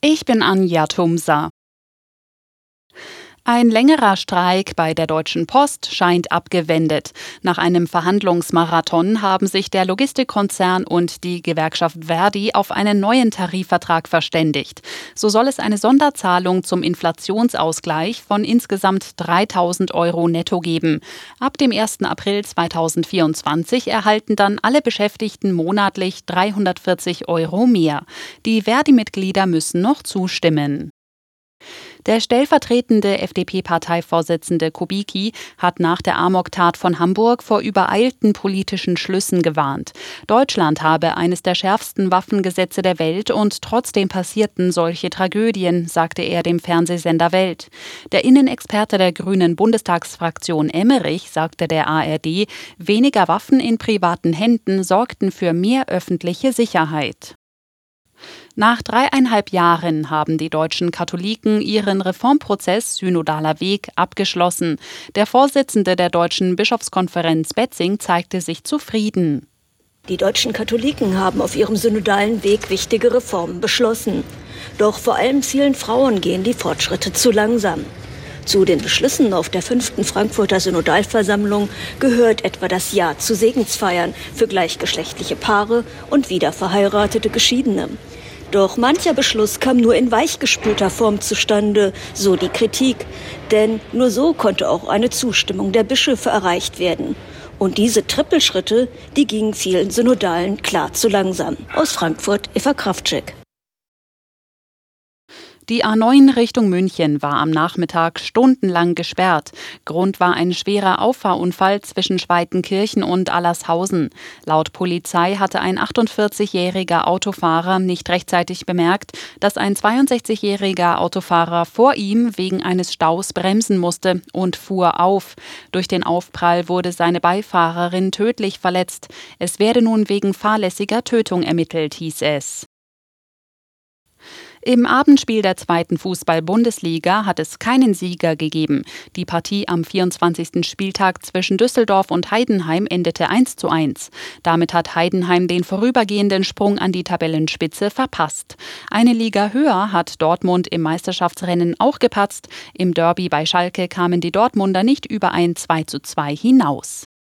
Ich bin Anja Tumsa. Ein längerer Streik bei der Deutschen Post scheint abgewendet. Nach einem Verhandlungsmarathon haben sich der Logistikkonzern und die Gewerkschaft Verdi auf einen neuen Tarifvertrag verständigt. So soll es eine Sonderzahlung zum Inflationsausgleich von insgesamt 3000 Euro netto geben. Ab dem 1. April 2024 erhalten dann alle Beschäftigten monatlich 340 Euro mehr. Die Verdi-Mitglieder müssen noch zustimmen. Der stellvertretende FDP-Parteivorsitzende Kubicki hat nach der Amok-Tat von Hamburg vor übereilten politischen Schlüssen gewarnt. Deutschland habe eines der schärfsten Waffengesetze der Welt und trotzdem passierten solche Tragödien, sagte er dem Fernsehsender Welt. Der Innenexperte der Grünen Bundestagsfraktion Emmerich sagte der ARD, weniger Waffen in privaten Händen sorgten für mehr öffentliche Sicherheit. Nach dreieinhalb Jahren haben die deutschen Katholiken ihren Reformprozess Synodaler Weg abgeschlossen. Der Vorsitzende der Deutschen Bischofskonferenz Betzing zeigte sich zufrieden. Die deutschen Katholiken haben auf ihrem synodalen Weg wichtige Reformen beschlossen. Doch vor allem vielen Frauen gehen die Fortschritte zu langsam. Zu den Beschlüssen auf der fünften Frankfurter Synodalversammlung gehört etwa das Ja zu Segensfeiern für gleichgeschlechtliche Paare und wiederverheiratete Geschiedene. Doch mancher Beschluss kam nur in weichgespülter Form zustande, so die Kritik. Denn nur so konnte auch eine Zustimmung der Bischöfe erreicht werden. Und diese Trippelschritte, die gingen vielen Synodalen klar zu langsam. Aus Frankfurt, Eva Kraftschek. Die A9 Richtung München war am Nachmittag stundenlang gesperrt. Grund war ein schwerer Auffahrunfall zwischen Schweitenkirchen und Allershausen. Laut Polizei hatte ein 48-jähriger Autofahrer nicht rechtzeitig bemerkt, dass ein 62-jähriger Autofahrer vor ihm wegen eines Staus bremsen musste und fuhr auf. Durch den Aufprall wurde seine Beifahrerin tödlich verletzt. Es werde nun wegen fahrlässiger Tötung ermittelt, hieß es. Im Abendspiel der zweiten Fußball-Bundesliga hat es keinen Sieger gegeben. Die Partie am 24. Spieltag zwischen Düsseldorf und Heidenheim endete 1 zu 1. Damit hat Heidenheim den vorübergehenden Sprung an die Tabellenspitze verpasst. Eine Liga höher hat Dortmund im Meisterschaftsrennen auch gepatzt. Im Derby bei Schalke kamen die Dortmunder nicht über ein 2 zu 2 hinaus.